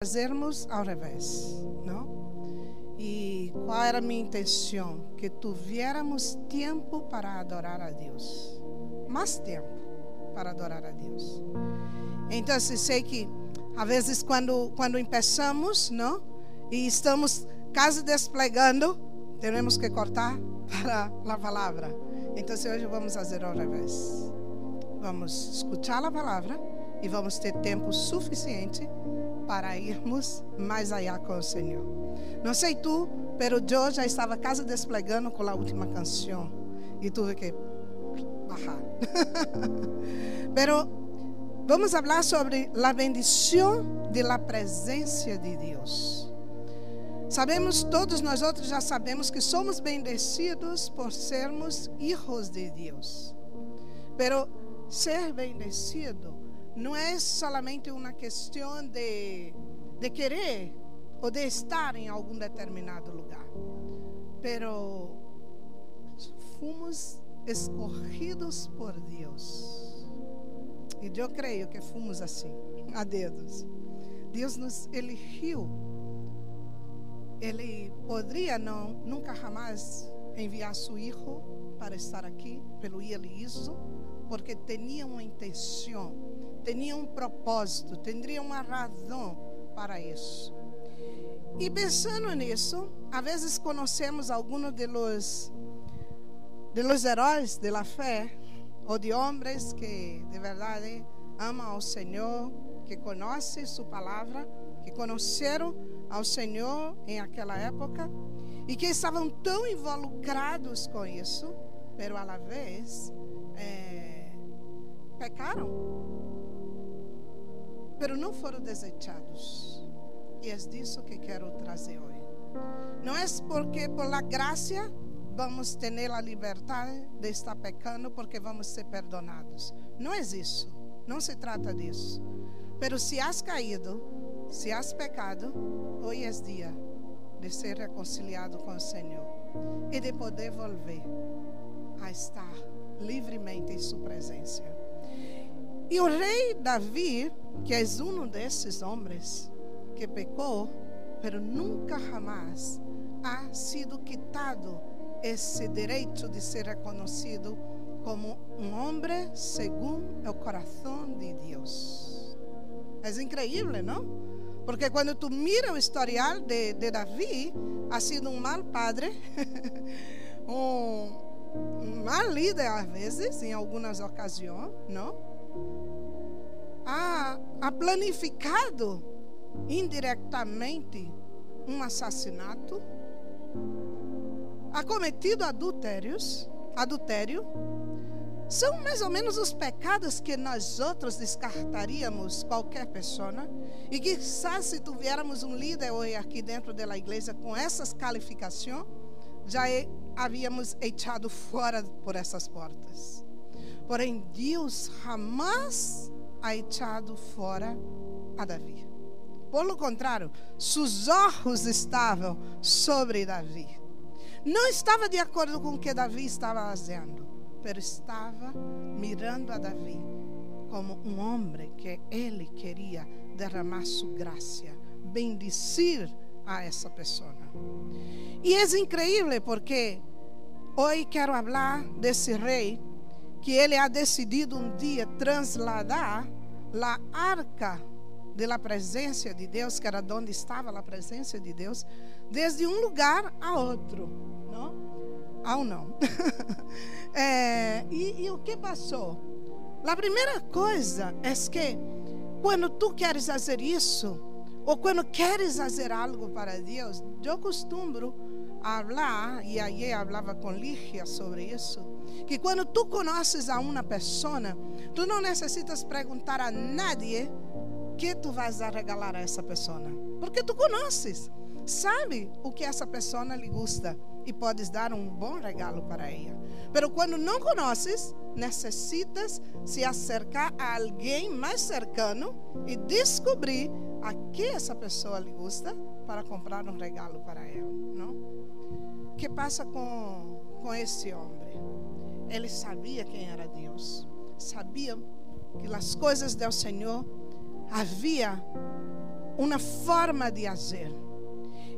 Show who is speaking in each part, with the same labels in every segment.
Speaker 1: fazermos ao revés, não? E qual era a minha intenção? Que tuviéramos tempo para adorar a Deus. Mais tempo para adorar a Deus. Então, sei que às vezes quando quando começamos, não? E estamos quase desplegando, temos que cortar para a palavra. Então, hoje vamos fazer ao revés. Vamos escutar a palavra e vamos ter tempo suficiente para irmos mais allá com o Senhor. Não sei tu, pero eu já estava quase desplegando com a última canção e tuve que bajar. pero vamos falar sobre a bendição de la presença de Deus. Sabemos, todos nós outros já sabemos que somos bendecidos por sermos hijos de Deus. Pero ser bendecido não é somente uma questão de, de querer ou de estar em algum determinado lugar, pero fomos escorridos por Deus. E eu creio que fomos assim, a dedos. Deus nos eligiu. Ele poderia não, nunca jamais enviar seu filho para estar aqui, pelo ele isso, porque tinha uma intenção tinha um propósito, teria uma razão para isso. E pensando nisso, às vezes conhecemos alguns de los, de los heróis de la fé, ou de homens que de verdade amam ao Senhor, que conhecem sua palavra, que conheceram ao Senhor em aquela época e que estavam tão involucrados com isso, pero a la vez é, pecaram pero não foram desechados. E é disso que quero trazer hoje. Não é porque por la graça vamos ter a liberdade de estar pecando porque vamos ser perdonados. Não é isso. Não se trata disso. Pero se has caído, se has pecado, hoje é dia de ser reconciliado com o Senhor e de poder volver a estar livremente em sua presença. E o rei Davi, que é um desses homens que pecou, pero nunca jamás ha sido quitado esse direito de ser reconhecido como um homem segundo o coração de Deus. É incrível, não? Porque quando tu mira o historial de, de Davi, ha sido um mal padre, um mal líder às vezes, em algumas ocasiões, não? Ha planificado indiretamente um assassinato, ha cometido adultérios, adultério, são mais ou menos os pecados que nós outros descartaríamos qualquer pessoa. E quizás se tivéssemos um líder hoje aqui dentro da igreja com essas qualificações, já havíamos echado fora por essas portas. Porém, Deus jamais ha echado fora a Davi. Por lo contrário, seus olhos estavam sobre Davi. Não estava de acordo com o que Davi estava fazendo, mas estava mirando a Davi como um homem que ele queria derramar sua graça, bendecir a essa pessoa. E é incrível porque hoje quero falar desse rei que ele ha decidido um dia trasladar a arca de la presença de Deus, que era onde estava a presença de Deus, desde um lugar a outro, não? Ao não. é, e, e o que passou? A primeira coisa é que quando tu queres fazer isso, ou quando queres fazer algo para Deus, eu costumo falar, e aí falava com Lígia sobre isso, que quando tu conheces a uma pessoa, tu não necessitas perguntar a nadie que tu vais a regalar a essa pessoa, porque tu conheces, sabe o que essa pessoa lhe gusta e podes dar um bom regalo para ela. Pero quando não conheces, necessitas se acercar a alguém mais cercano e descobrir a que essa pessoa lhe gusta para comprar um regalo para ela, que passa com com esse homem? Ele sabia quem era Deus. Sabia que as coisas do Senhor havia uma forma de fazer.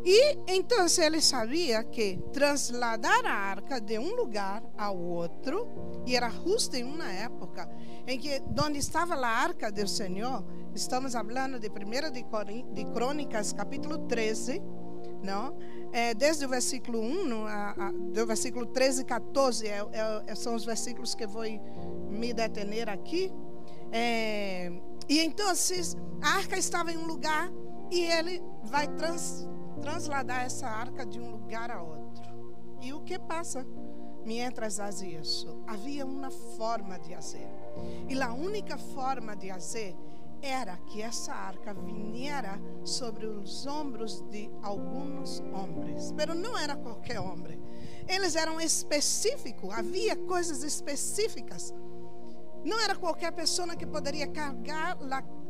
Speaker 1: E então ele sabia que trasladar a arca de um lugar ao outro, e era justo em uma época em que onde estava a arca do Senhor, estamos falando de 1 de Crônicas, capítulo 13, não? É, desde o versículo 1, a, a, do versículo 13 e 14, é, é, são os versículos que vou me detener aqui. É, e então, a arca estava em um lugar e ele vai trans, transladar essa arca de um lugar a outro. E o que passa? Mientras faz isso, havia uma forma de fazer. E a única forma de fazer era que essa arca viniera sobre os ombros de alguns homens. Mas não era qualquer homem. Eles eram específicos, havia coisas específicas. Não era qualquer pessoa que poderia carregar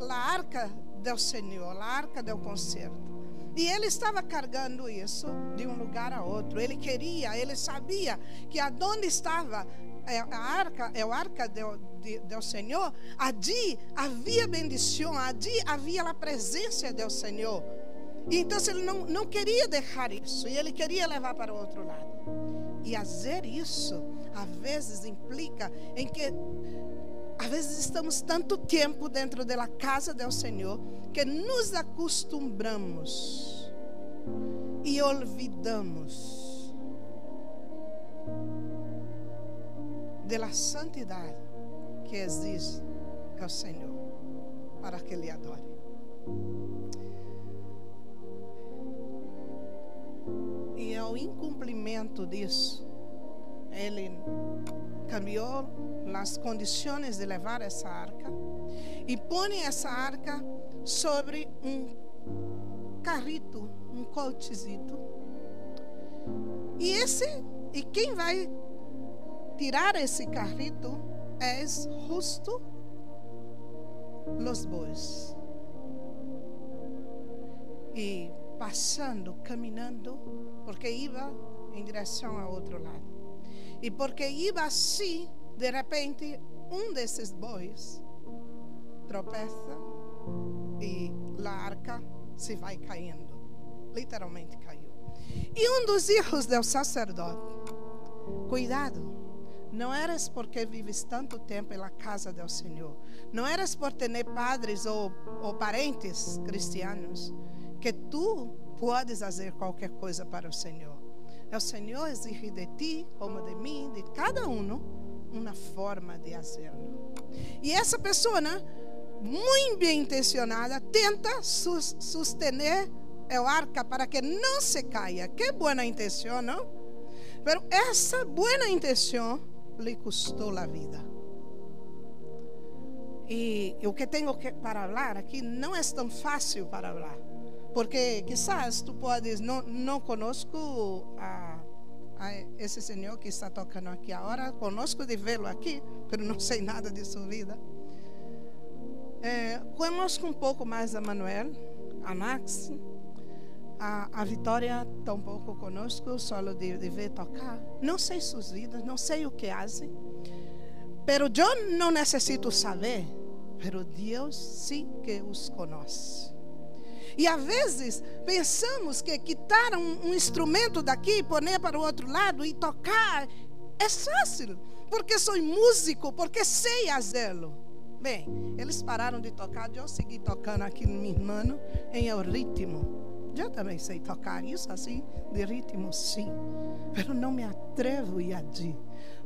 Speaker 1: a arca do Senhor, a arca do concerto. E ele estava carregando isso de um lugar a outro. Ele queria, ele sabia que aonde estava a arca, é a arca do, do Senhor, ali havia bendição, ali havia a presença do Senhor. E então ele não, não queria deixar isso, e ele queria levar para o outro lado. E fazer isso, às vezes, implica em que às vezes estamos tanto tempo dentro da casa do Senhor que nos acostumamos e olvidamos da santidade que exige ao Senhor para que Ele adore. E ao incumprimento disso, Ele cambiou as condições de levar essa arca e põe essa arca sobre um carrito, um cochezito. E esse, e quem vai tirar esse carrito é justo os bois. E passando, caminhando, porque ia em direção ao outro lado. E porque ia assim, de repente, um desses bois tropeça e a arca se vai caindo. Literalmente caiu. E um dos filhos do sacerdote, cuidado, não eras porque vives tanto tempo na casa do Senhor, não eras por ter padres ou, ou parentes cristianos, que tu podes fazer qualquer coisa para o Senhor. O Senhor exige de ti, como de mim, de cada um, uma forma de fazê-lo. E essa pessoa, muito bem intencionada, tenta sustener o arca para que não se caia. Que boa intenção, não? Mas essa boa intenção lhe custou a vida. E o que tenho que, para falar aqui não é tão fácil para falar. Porque quizás tu podes, não, não conosco a, a esse senhor que está tocando aqui agora, conosco de vê-lo aqui, mas não sei nada de sua vida. É, conosco um pouco mais a Manuel, a Max, a, a Vitória tampouco conosco, só de, de ver tocar. Não sei suas vidas, não sei o que fazem. Pero eu não necessito saber, pero Deus sim que os conhece. E às vezes pensamos que quitar um, um instrumento daqui e pôr para o outro lado e tocar é fácil, porque sou músico, porque sei fazê-lo. Bem, eles pararam de tocar, eu segui tocando aqui no meu irmão em o ritmo. Eu também sei tocar isso assim, de ritmo, sim. Mas não me atrevo a ir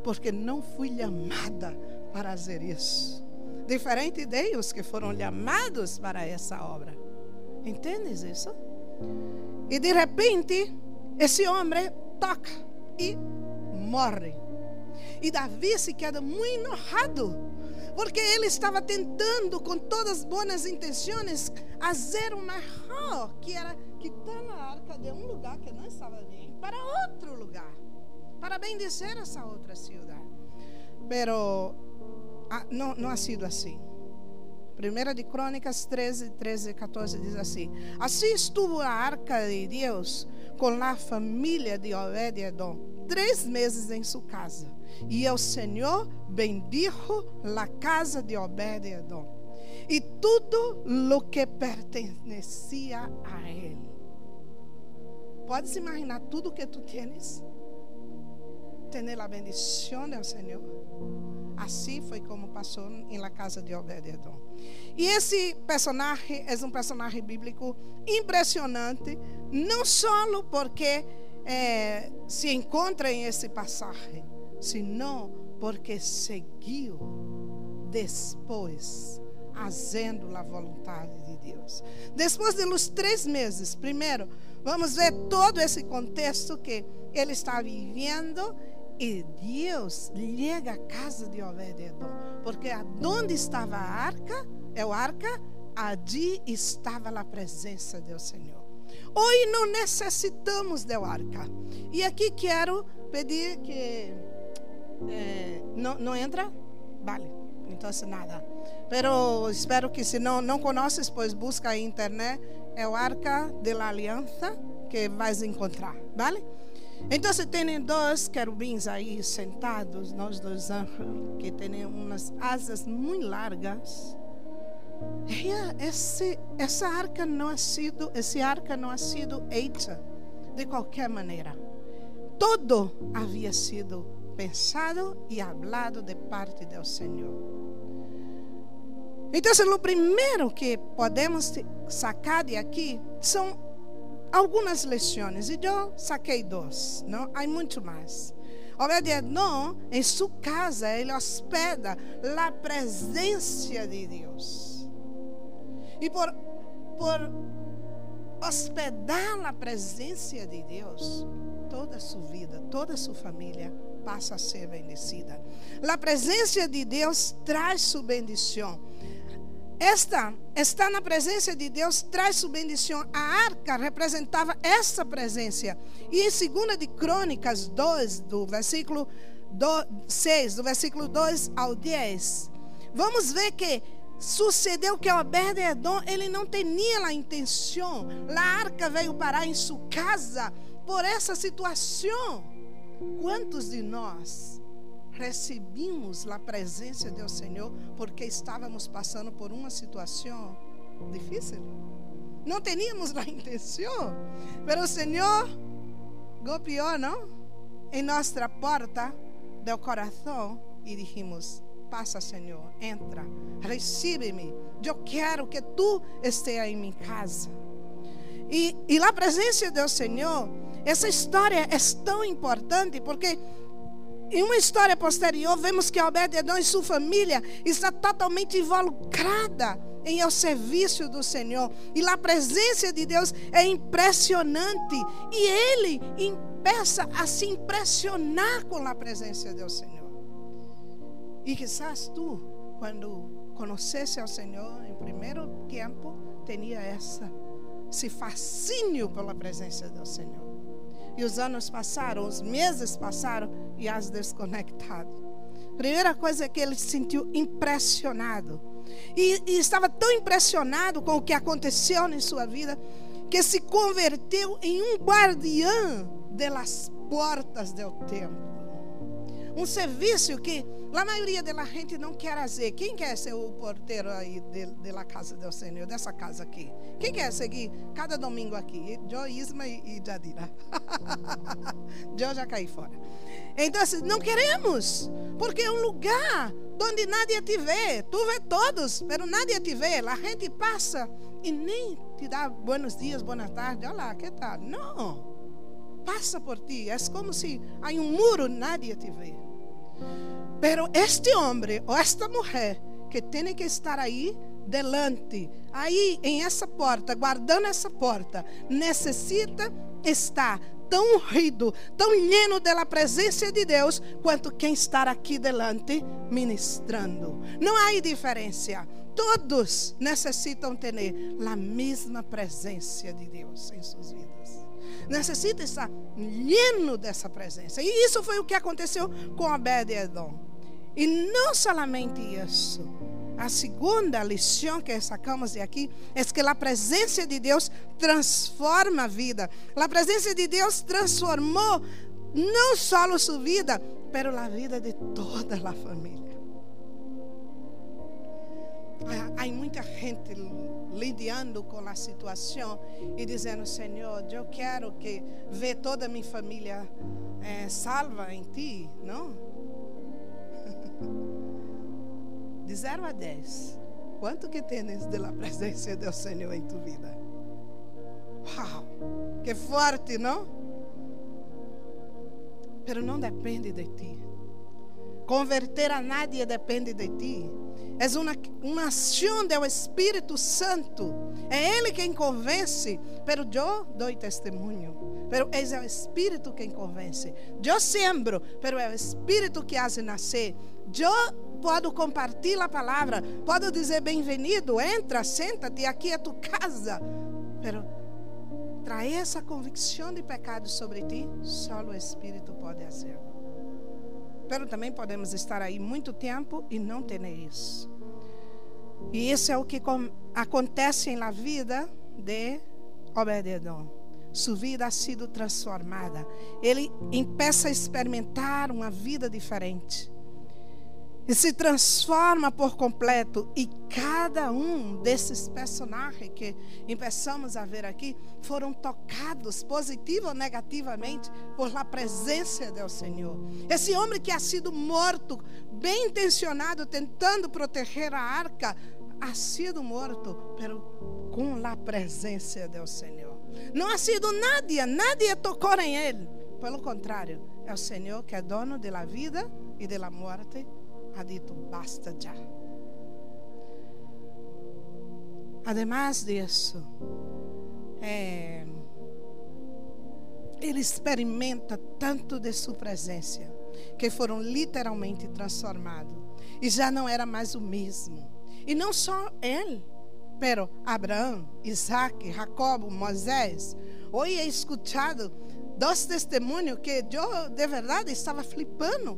Speaker 1: porque não fui chamada para fazer isso. Diferente de os que foram chamados para essa obra. Entendes isso? E de repente, esse homem toca e morre. E Davi se queda muito enojado, porque ele estava tentando, com todas as boas intenções, fazer uma erro, que era quitar a arca de um lugar que não estava bem, para outro lugar, para bendizer essa outra cidade. Pero ah, não, não ha sido assim. Primeira de Crônicas 13, 13 e 14 diz assim: Assim estuvo a arca de Deus com a família de Obed-edom três meses em sua casa. E o Senhor bendijo a casa de Obed-edom. y todo lo que pertenecía a él. ¿Puedes imaginar tudo que tú tienes? Tener la bendición del Señor. Assim foi como passou em la casa de Obed-Edom. E esse personagem é um personagem bíblico impressionante, não só porque é, se encontra em esse passagem, senão porque seguiu depois fazendo a vontade de Deus. Depois de los três meses, primeiro, vamos ver todo esse contexto que ele está vivendo e Deus chega à casa de Obed-Edom, porque aonde estava a arca, é o arca, ali estava a presença do Senhor. Hoje não necessitamos de arca. E aqui quero pedir que eh, não, não entra, vale. Então nada. Pero espero que se não não conheces, pois busca na internet é o arca da aliança que vais encontrar, vale? Então tem dois querubins aí sentados, nós dois anjos, que têm umas asas muito largas. Esse, essa arca não ha sido, esse arca não ha sido hecha de qualquer maneira. Todo havia sido pensado e hablado de parte do Senhor. Então, o primeiro que podemos sacar de aqui são algumas lições e eu saquei duas, não? Há muito mais. Obed-Edom, em sua casa, ele hospeda a presença de Deus. E por, por hospedar a presença de Deus, toda a sua vida, toda a sua família passa a ser bendecida. A presença de Deus traz sua bendição. Esta estar na presença de Deus traz sua bendição. A arca representava essa presença. E em 2 de Crônicas 2, do versículo 6, do versículo 2 ao 10, vamos ver que sucedeu que Obed-Edom, ele não tinha a intenção. A arca veio parar em sua casa por essa situação. Quantos de nós recebimos a presença do Senhor porque estávamos passando por uma situação difícil. Não teníamos a intenção, mas o Senhor golpeou, não? Em nossa porta do coração e dijimos: Passa, Senhor, entra, recebe-me. Eu quero que tu esteja em minha casa. E, e a presença do Senhor, essa história é tão importante porque em uma história posterior, vemos que Obed-Edom e sua família está totalmente involucrada em ao serviço do Senhor. E a presença de Deus é impressionante. E ele começa a se impressionar com a presença do Senhor. E quizás tu, quando conhecesse ao Senhor em primeiro tempo, tinha essa, esse fascínio pela presença do Senhor. E os anos passaram, os meses passaram e as desconectado. Primeira coisa é que ele se sentiu impressionado. E, e, estava tão impressionado com o que aconteceu em sua vida que se converteu em um guardião das portas do templo. Um serviço que a maioria da gente não quer fazer. Quem quer ser o porteiro aí la casa do Senhor, dessa casa aqui? Quem quer seguir cada domingo aqui? Eu, Isma e, e Jadira. eu já caí fora. Então, assim, não queremos, porque é um lugar onde nadie te vê. Tu vê todos, mas nadie te vê. A gente passa e nem te dá buenos dias, boa tarde. Olá, que tal? Não. Passa por ti. É como se há um muro, nadie te vê. Pero este homem ou esta mulher que tem que estar aí delante, aí em essa porta, guardando essa porta, necessita estar tão rido, tão lleno da presença de Deus, quanto quem está aqui delante ministrando. Não há diferença. Todos necessitam ter a mesma presença de Deus em suas vidas. Necessita estar lleno dessa presença. E isso foi o que aconteceu com Obed-Edom. E não somente isso. A segunda lição que sacamos de aqui é que a presença de Deus transforma a vida. A presença de Deus transformou não só sua vida, mas a vida de toda a família. Há muita gente lidando com a situação e dizendo: Senhor, eu quero que ver toda a minha família é, salva em Ti, não? De 0 a 10, quanto que tens da presença do Senhor em tua vida? Uau, que forte, não? Pero não depende de ti. Converter a nadie depende de ti. É uma, uma ação do Espírito Santo. É Ele quem convence. Pero eu dou testemunho. Pero é o Espírito quem convence. Eu sembro, pero é o Espírito que hace nascer. Eu posso compartilhar a palavra. Posso dizer bem-vindo. Entra, senta-te. Aqui é tua casa. Pero trazer essa convicção de pecado sobre ti, só o Espírito pode fazer. Pero também podemos estar aí muito tempo e não ter isso. E isso é o que acontece na vida de Obededon. Sua vida ha sido transformada. Ele começa a experimentar uma vida diferente e se transforma por completo. E cada um desses personagens que começamos a ver aqui foram tocados positivo ou negativamente por a presença do Senhor. Esse homem que ha sido morto, bem intencionado, tentando proteger a arca, ha sido morto, pero com a presença do Senhor. Não ha sido nadie, nadie tocou em ele. Pelo contrário, é o Senhor que é dono da vida e da morte ha dito basta já. Además disso, é, ele experimenta tanto de sua presença que foram literalmente transformados e já não era mais o mesmo. E não só ele, pero Abraão, Isaac, Jacob, Moisés. Hoje he escutado dois testemunhos que eu de verdade estava flipando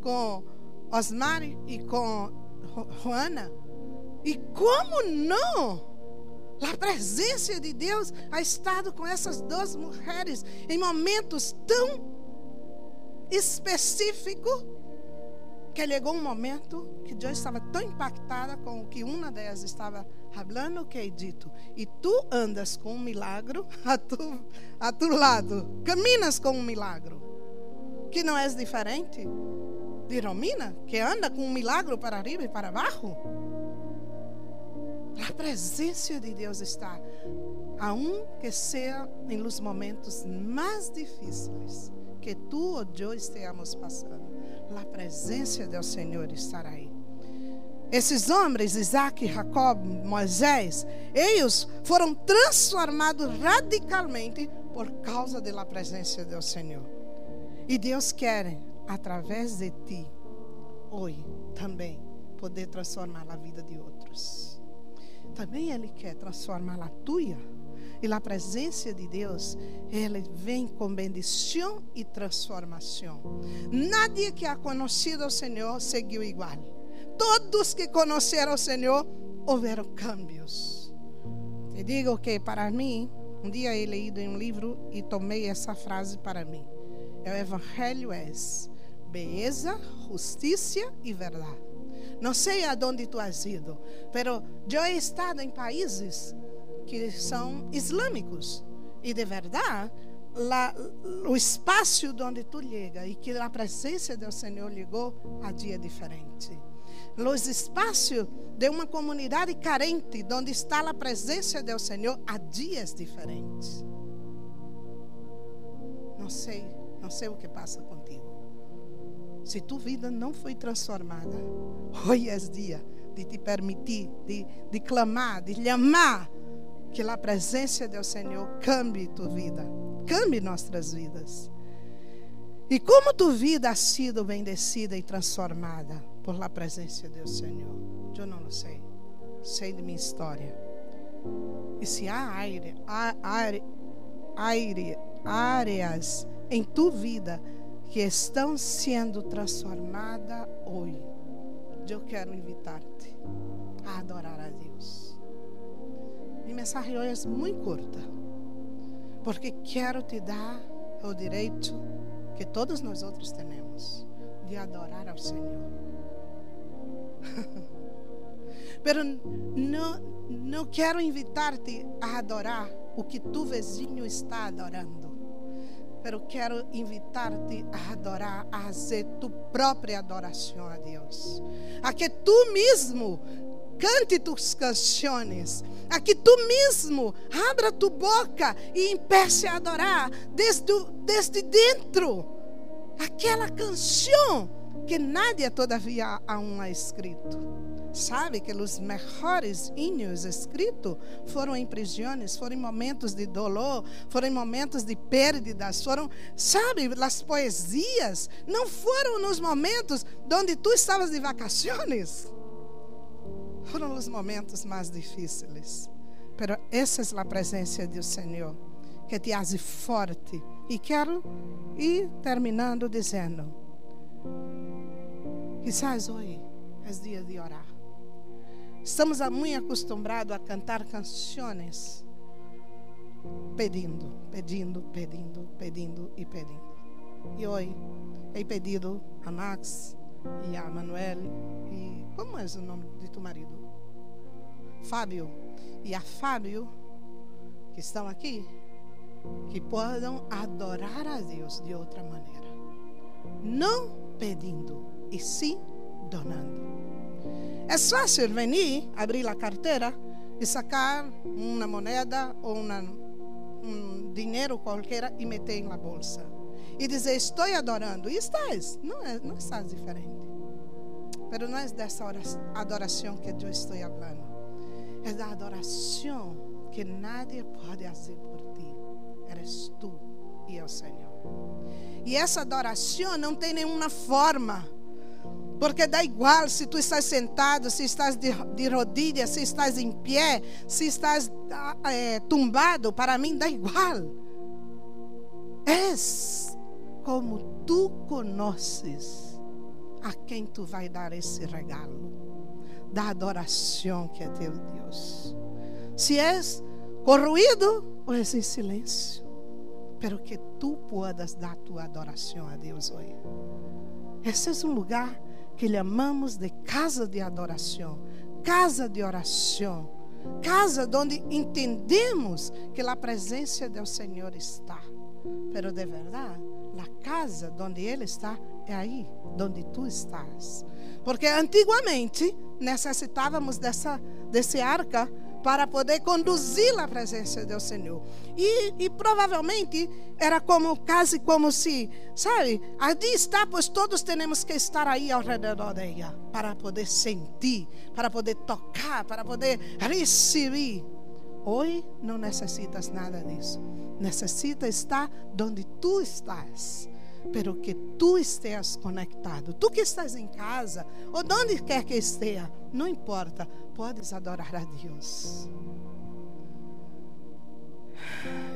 Speaker 1: com Osmar e com Juana. E como não? A presença de Deus ha estado com essas duas mulheres em momentos tão específicos que chegou um momento que eu estava tão impactada com o que uma delas estava falando que é dito. E tu andas com um milagre a tu, a tu lado, caminas com um milagre, que não é diferente de Romina, que anda com um milagre para arriba e para baixo. A presença de Deus está, aun que seja em los momentos mais difíceis que tu ou eu estejamos passando, a presença do Senhor estará aí. Esses homens, Isaac, Jacob, Moisés, eles foram transformados radicalmente por causa da presença do Senhor. E Deus quer através de ti, hoje, também, poder transformar a vida de outros. Também Ele quer transformar a tua. E a presença de Deus, Ele vem com bendição e transformação. Nadie que ha conhecido o Senhor seguiu igual. Todos que conheceram o Senhor, houveram cambios. Te digo que para mim, um dia he leído em um livro e tomei essa frase para mim. O Evangelho é beleza, justiça e verdade. Não sei aonde tu has ido, pero eu he estado em países que são islâmicos e de verdade la, o espaço onde tu chega e que a presença do Senhor ligou a dia diferente. Os espaços de uma comunidade carente, onde está a presença do Senhor, há dias diferentes. Não sei, não sei o que passa contigo. Se tua vida não foi transformada, hoje é dia de te permitir, de, de clamar, de chamar, que a presença do Senhor cambie tua vida, cambie nossas vidas. E como tua vida ha sido bendecida e transformada por la presença do Senhor? Eu não sei. Sei de minha história. E se há aire, aire, aire, áreas em tua vida que estão sendo transformadas hoje, eu quero invitar-te a adorar a Deus. Minha mensagem hoje é muito curta, porque quero te dar o direito que todos nós outros temos de adorar ao Senhor. Pero não, não quero invitar-te a adorar o que tu vizinho está adorando. Pero quero invitar-te a adorar, a fazer tu própria adoração a Deus. A que tu mesmo cante tus canções, a que tu mesmo abra tu boca e empiece a adorar desde, desde dentro aquela canção que nadie todavia aún ha escrito. Sabe que os melhores hinos escritos foram em prisões, foram em momentos de dolor, foram em momentos de perdas, foram, sabe, as poesias não foram nos momentos onde tu estavas de vacações foram os momentos mais difíceis. Pero essa é a presença do Senhor que te hace forte. E quero ir terminando dizendo: quizás hoje é dia de orar. Estamos muito acostumados a cantar canções pedindo, pedindo, pedindo, pedindo e pedindo. E hoje he pedido a Max e a Manuel e como é o nome de tu marido? Fábio e a Fábio, que estão aqui, que possam adorar a Deus de outra maneira. Não pedindo, e sim donando. É fácil venir, abrir a carteira e sacar uma moeda ou uma, um dinheiro qualquer e meter na bolsa. E dizer, estou adorando. E estás. Não, é, não estás diferente. Mas não é dessa adoração que eu estou falando é da adoração que nadie pode fazer por ti. Eres tu e o Senhor. E essa adoração não tem nenhuma forma. Porque dá igual se tu estás sentado, se estás de, de rodilhas, se estás em pé, se estás é, tumbado, para mim dá igual. És como tu conheces a quem tu vai dar esse regalo da adoração que é teu Deus. Se és corruído ou és em silêncio, pero que tu puedas dar tua adoração a Deus hoje. Esse é um lugar que chamamos de casa de adoração, casa de oração, casa onde entendemos que a presença do Senhor está. Pero de verdade, a casa onde Ele está é aí, onde tu estás. Porque antigamente necessitávamos dessa, desse arca para poder conduzir a presença do Senhor. E, e, provavelmente era como quase como se, sabe, ali está, pois todos temos que estar aí ao redor dela para poder sentir, para poder tocar, para poder receber. Hoje não necessitas nada disso. Necessita estar onde tu estás pero que tu estejas conectado. Tu que estás em casa, ou onde quer que esteja, não importa, podes adorar a Deus.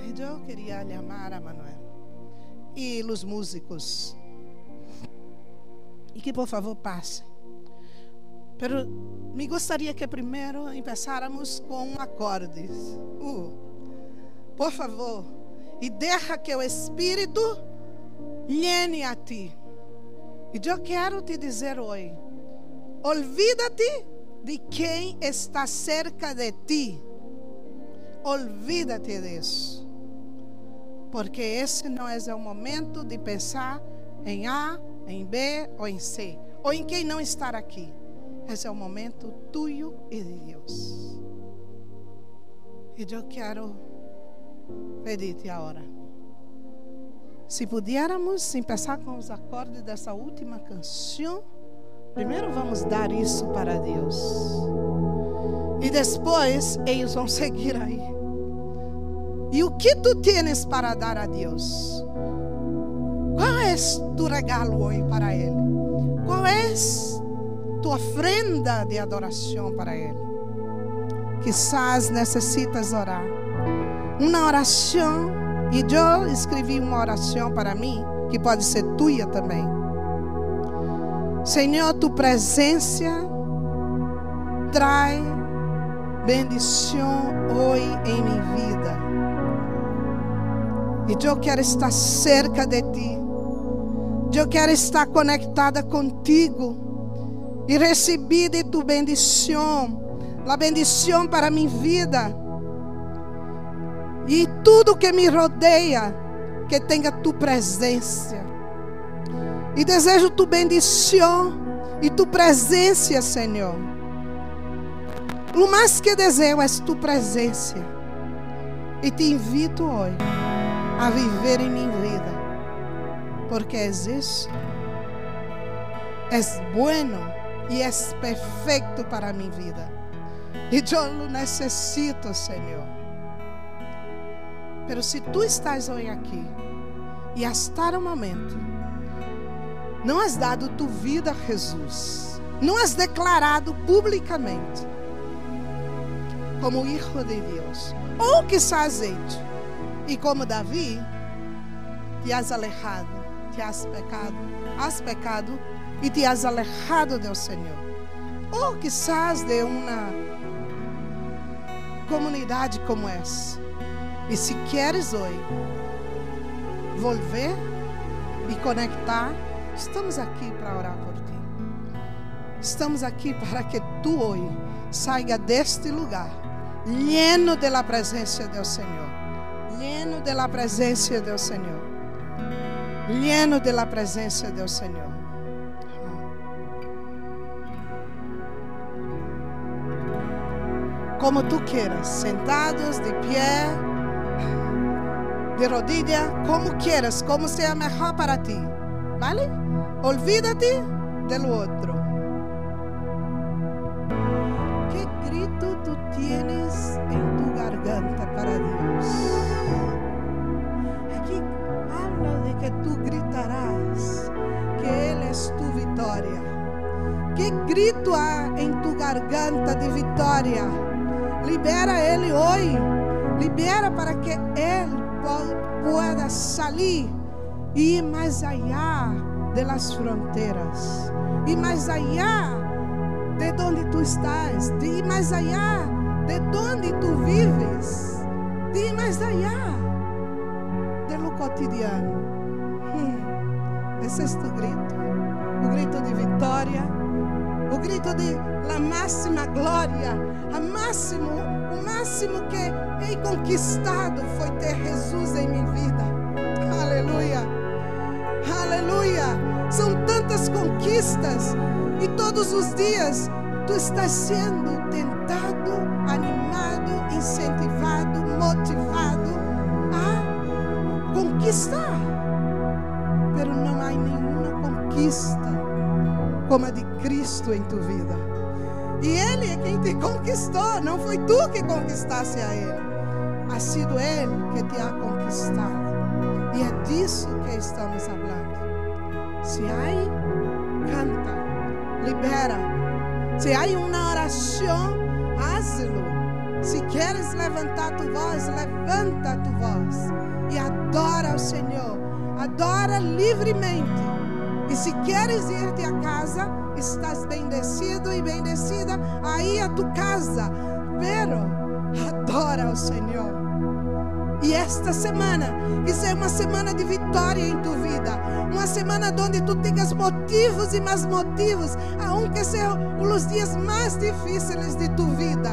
Speaker 1: E eu queria chamar a Manuel e os músicos. E que por favor passe. Pero me gostaria que primeiro começáramos com um acorde. Uh, por favor. E deixa que o Espírito llene a ti. E eu quero te dizer hoje: olvídate de quem está cerca de ti. Olvídate disso. Porque esse não é o momento de pensar em A, em B ou em C, ou em quem não está aqui. Esse é o momento tuyo e de Deus. E eu quero pedir-te agora. Se pudiéramos começar com os acordes dessa última canção, primeiro vamos dar isso para Deus. E depois eles vão seguir aí. E o que tu tens para dar a Deus? Qual é tu regalo hoje para Ele? Qual é tua ofrenda de adoração para Ele? Quizás necessitas orar. Uma oração e eu escrevi uma oração para mim, que pode ser tua também. Senhor, tu presença traz bendição hoje em minha vida. E eu quero estar cerca de ti. Eu quero estar conectada contigo e receber de tu bendição a bendição para minha vida. E tudo que me rodeia, que tenha tu presença. E desejo tu bendição e tu presença, Senhor. O mais que desejo é tu presença. E te invito hoje a viver em minha vida. Porque és isso. És bueno e és perfeito para minha vida. E eu necessito, Senhor. Pero se tu estás hoje aqui. E hasta o momento não has dado tu vida a Jesus, não has declarado publicamente. Como Hijo de Deus, ou que hecho, e como Davi, te has alejado, te has pecado, has pecado e te has alejado do Senhor, ou quizás de uma comunidade como essa, e se queres hoje volver e conectar, estamos aqui para orar por ti. Estamos aqui para que tu hoje saia deste lugar lleno de la presencia del Señor. Lleno de la presencia del Señor. Lleno de la presencia del Señor. Como tú quieras, sentados, de pie, de rodilla, como quieras, como sea mejor para ti. ¿Vale? Olvídate del otro. ¿Qué grito tú tienes en tu garganta para Dios? Aquí habla de que tú gritarás que Él es tu victoria. ¿Qué grito há em tu garganta de vitória? Libera Ele hoje. Libera para que Ele pueda salir e ir mais allá de las fronteiras. E mais allá de onde tu estás, de ir mais allá de onde tu vives, de ir mais allá de lo cotidiano. Esse é tu grito, o grito de vitória, o grito de la máxima glória, a máximo, máximo que hei conquistado foi ter Jesus em minha vida. Aleluia, aleluia. São tantas conquistas e todos os dias tu estás sendo tentado, animado, incentivado, motivado a conquistar. Pero não há nenhuma conquista como a de Cristo em tu vida. E Ele é quem te conquistou, não foi tu que conquistaste a Ele. Ha sido Ele que te ha conquistado. E é disso que estamos falando. Se há, canta libera. Se há uma oração, hazlo. Se queres levantar tu voz, levanta tu voz e adora ao Senhor. Adora livremente. E se queres ir-te a casa, estás bendecido e bendecida aí a tu casa. Pero adora ao Senhor. E esta semana, que seja uma semana de vitória em tua vida. Uma semana onde tu tenhas motivos e mais motivos, aunque sejam os dias mais difíceis de tua vida.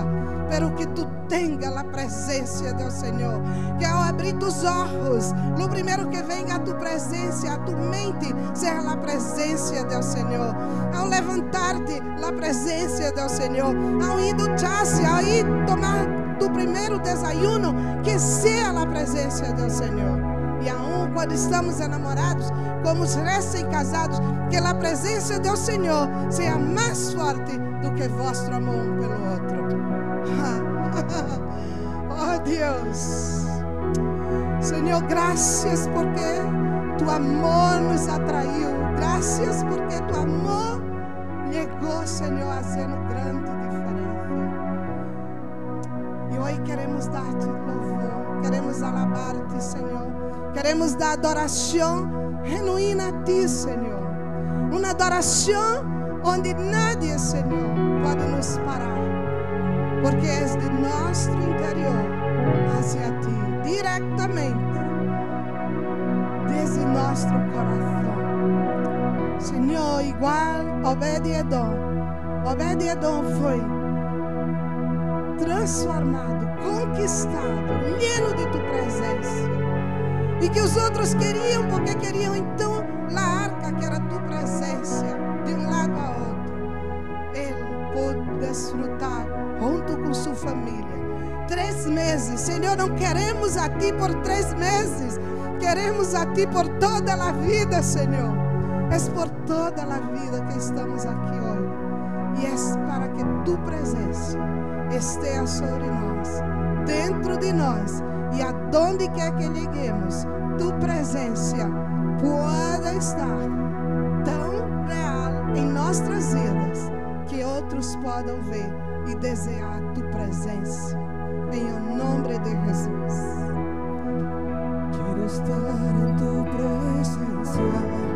Speaker 1: Pero que tenha a presença do Senhor. Que ao abrir tus olhos, o primeiro que venha a tu presença, a tu mente, seja a presença do Senhor. Ao levantar-te, a presença do Senhor. Ao ir duchar-se, ao ir tomar tu primeiro desayuno, que seja a presença do Senhor. E aún quando estamos enamorados, como os recém-casados, que a presença do Senhor seja mais forte do que vosso amor um pelo outro. oh Deus, Senhor, graças porque tu amor nos atraiu, graças porque tu amor chegou, Senhor, a um grande e hoje queremos dar-te louvor, queremos alabar-te, Senhor. Queremos dar adoração genuína a ti, Senhor. Uma adoração onde nadie, Senhor, pode nos parar. Porque és de nosso interior hacia ti, diretamente, desde nosso coração. Senhor, igual Obed-Edom. Obed-Edom foi transformado, conquistado, lleno de tu presença. E que os outros queriam, porque queriam então a Senhor, não queremos a Ti por três meses, queremos a Ti por toda a vida, Senhor. É por toda a vida que estamos aqui hoje. E é para que Tu presença esteja sobre nós, dentro de nós e aonde quer que cheguemos, Tu presença possa estar tão real em nossas vidas que outros possam ver e desejar Tu presença. Em o nome de Jesus.
Speaker 2: Quiero estar en tu presencia.